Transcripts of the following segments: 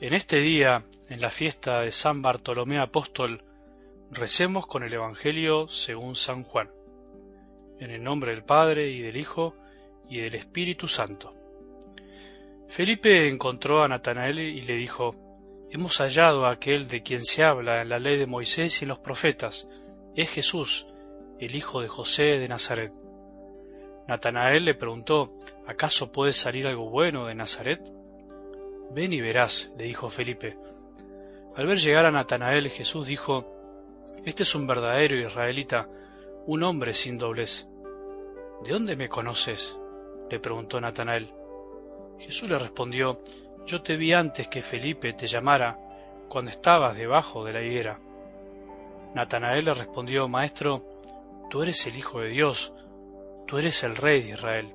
En este día, en la fiesta de San Bartolomé Apóstol, recemos con el Evangelio según San Juan. En el nombre del Padre y del Hijo y del Espíritu Santo. Felipe encontró a Natanael y le dijo, Hemos hallado a aquel de quien se habla en la ley de Moisés y en los profetas. Es Jesús, el hijo de José de Nazaret. Natanael le preguntó, ¿acaso puede salir algo bueno de Nazaret? Ven y verás, le dijo Felipe. Al ver llegar a Natanael, Jesús dijo, Este es un verdadero israelita, un hombre sin doblez. ¿De dónde me conoces? le preguntó Natanael. Jesús le respondió, Yo te vi antes que Felipe te llamara, cuando estabas debajo de la higuera. Natanael le respondió, Maestro, tú eres el Hijo de Dios, tú eres el Rey de Israel.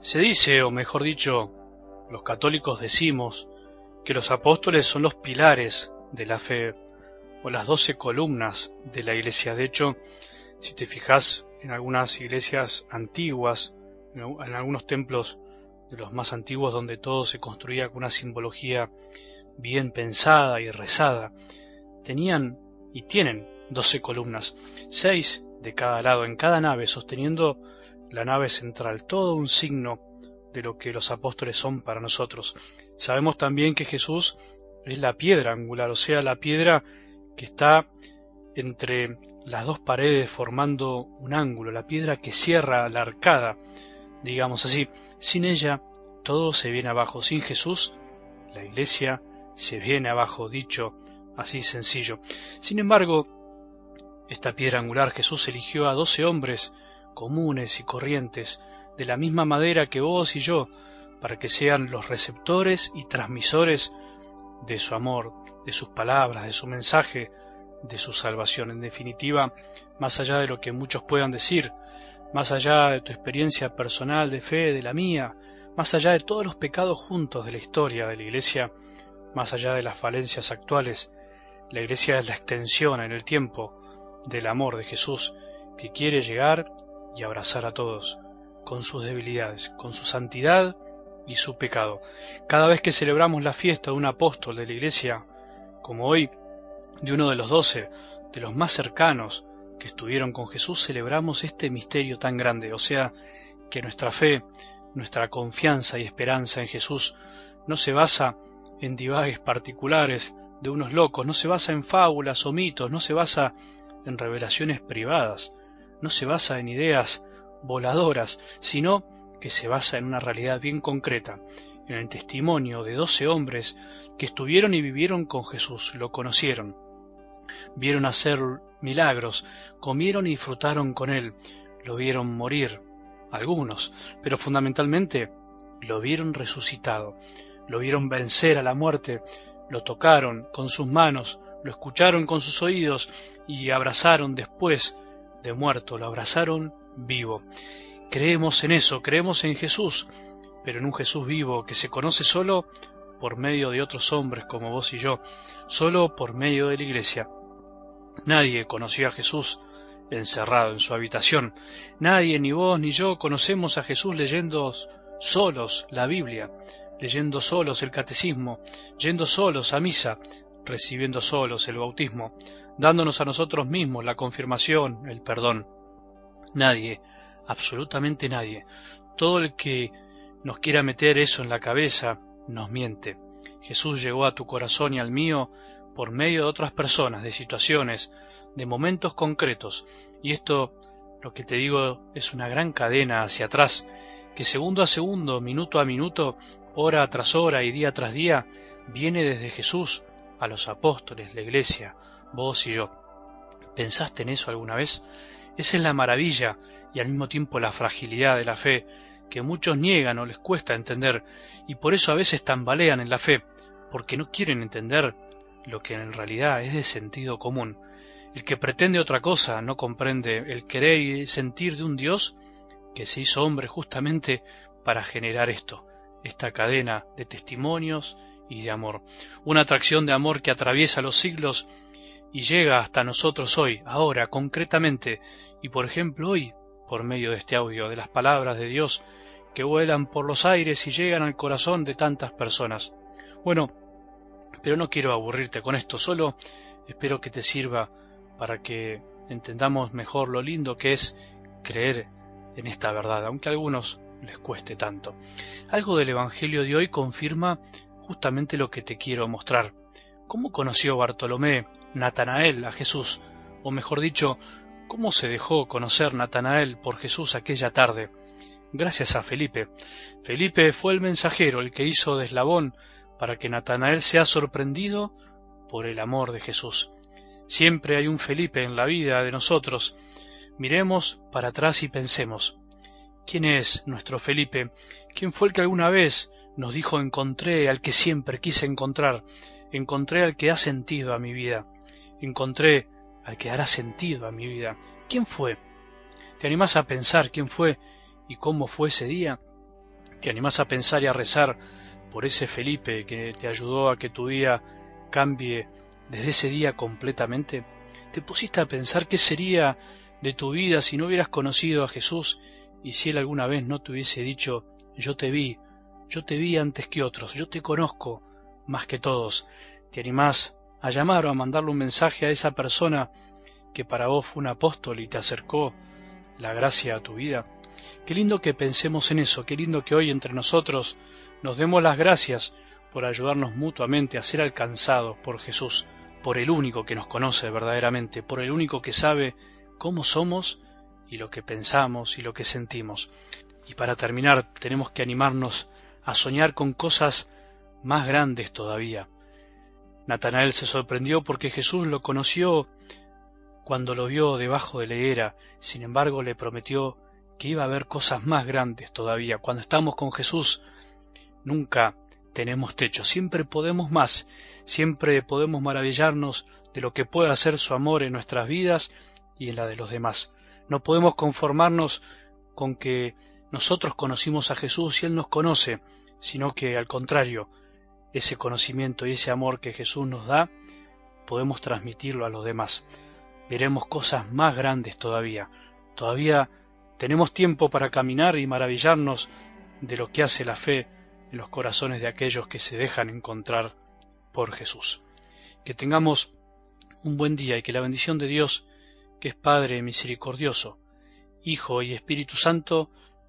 Se dice, o mejor dicho, los católicos decimos, que los apóstoles son los pilares de la fe o las doce columnas de la iglesia. De hecho, si te fijas en algunas iglesias antiguas, en algunos templos de los más antiguos donde todo se construía con una simbología bien pensada y rezada, tenían y tienen doce columnas, seis de cada lado en cada nave, sosteniendo la nave central, todo un signo de lo que los apóstoles son para nosotros. Sabemos también que Jesús es la piedra angular, o sea, la piedra que está entre las dos paredes formando un ángulo, la piedra que cierra la arcada, digamos así. Sin ella, todo se viene abajo. Sin Jesús, la iglesia se viene abajo, dicho así sencillo. Sin embargo, esta piedra angular Jesús eligió a doce hombres comunes y corrientes, de la misma madera que vos y yo, para que sean los receptores y transmisores de su amor, de sus palabras, de su mensaje, de su salvación. En definitiva, más allá de lo que muchos puedan decir, más allá de tu experiencia personal de fe, de la mía, más allá de todos los pecados juntos de la historia de la Iglesia, más allá de las falencias actuales, la Iglesia es la extensión en el tiempo del amor de Jesús que quiere llegar y abrazar a todos, con sus debilidades, con su santidad y su pecado. Cada vez que celebramos la fiesta de un apóstol de la Iglesia, como hoy, de uno de los doce, de los más cercanos que estuvieron con Jesús, celebramos este misterio tan grande, o sea, que nuestra fe, nuestra confianza y esperanza en Jesús no se basa en divagues particulares de unos locos, no se basa en fábulas o mitos, no se basa en revelaciones privadas, no se basa en ideas voladoras, sino que se basa en una realidad bien concreta, en el testimonio de doce hombres que estuvieron y vivieron con Jesús, lo conocieron, vieron hacer milagros, comieron y disfrutaron con él, lo vieron morir, algunos, pero fundamentalmente lo vieron resucitado, lo vieron vencer a la muerte, lo tocaron con sus manos, lo escucharon con sus oídos y abrazaron después de muerto, lo abrazaron vivo. Creemos en eso, creemos en Jesús, pero en un Jesús vivo que se conoce solo por medio de otros hombres como vos y yo, solo por medio de la Iglesia. Nadie conoció a Jesús encerrado en su habitación. Nadie, ni vos ni yo, conocemos a Jesús leyendo solos la Biblia, leyendo solos el catecismo, yendo solos a misa, recibiendo solos el bautismo, dándonos a nosotros mismos la confirmación, el perdón. Nadie, absolutamente nadie. Todo el que nos quiera meter eso en la cabeza nos miente. Jesús llegó a tu corazón y al mío por medio de otras personas, de situaciones, de momentos concretos. Y esto, lo que te digo, es una gran cadena hacia atrás, que segundo a segundo, minuto a minuto, hora tras hora y día tras día, viene desde Jesús a los apóstoles, la iglesia, vos y yo. ¿Pensaste en eso alguna vez? Esa es la maravilla y al mismo tiempo la fragilidad de la fe, que muchos niegan o les cuesta entender y por eso a veces tambalean en la fe, porque no quieren entender lo que en realidad es de sentido común. El que pretende otra cosa no comprende el querer y sentir de un Dios que se hizo hombre justamente para generar esto, esta cadena de testimonios y de amor. Una atracción de amor que atraviesa los siglos y llega hasta nosotros hoy, ahora, concretamente, y por ejemplo hoy, por medio de este audio, de las palabras de Dios que vuelan por los aires y llegan al corazón de tantas personas. Bueno, pero no quiero aburrirte con esto, solo espero que te sirva para que entendamos mejor lo lindo que es creer en esta verdad, aunque a algunos les cueste tanto. Algo del Evangelio de hoy confirma justamente lo que te quiero mostrar. ¿Cómo conoció Bartolomé, Natanael, a Jesús? O mejor dicho, ¿cómo se dejó conocer Natanael por Jesús aquella tarde? Gracias a Felipe. Felipe fue el mensajero, el que hizo de eslabón para que Natanael sea sorprendido por el amor de Jesús. Siempre hay un Felipe en la vida de nosotros. Miremos para atrás y pensemos. ¿Quién es nuestro Felipe? ¿Quién fue el que alguna vez nos dijo encontré al que siempre quise encontrar? Encontré al que ha sentido a mi vida. Encontré al que hará sentido a mi vida. ¿Quién fue? ¿Te animás a pensar quién fue y cómo fue ese día? ¿Te animás a pensar y a rezar por ese Felipe que te ayudó a que tu vida cambie desde ese día completamente? ¿Te pusiste a pensar qué sería de tu vida si no hubieras conocido a Jesús y si Él alguna vez no te hubiese dicho yo te vi, yo te vi antes que otros, yo te conozco más que todos? ¿Te animás a llamar o a mandarle un mensaje a esa persona que para vos fue un apóstol y te acercó la gracia a tu vida? Qué lindo que pensemos en eso, qué lindo que hoy entre nosotros nos demos las gracias por ayudarnos mutuamente a ser alcanzados por Jesús, por el único que nos conoce verdaderamente, por el único que sabe cómo somos y lo que pensamos y lo que sentimos. Y para terminar, tenemos que animarnos a soñar con cosas más grandes todavía. Natanael se sorprendió porque Jesús lo conoció cuando lo vio debajo de la higuera, sin embargo le prometió que iba a haber cosas más grandes todavía. Cuando estamos con Jesús, Nunca tenemos techo, siempre podemos más, siempre podemos maravillarnos de lo que puede hacer su amor en nuestras vidas y en la de los demás. No podemos conformarnos con que nosotros conocimos a Jesús y Él nos conoce, sino que al contrario, ese conocimiento y ese amor que Jesús nos da, podemos transmitirlo a los demás. Veremos cosas más grandes todavía. Todavía tenemos tiempo para caminar y maravillarnos de lo que hace la fe en los corazones de aquellos que se dejan encontrar por Jesús. Que tengamos un buen día y que la bendición de Dios, que es Padre misericordioso, Hijo y Espíritu Santo,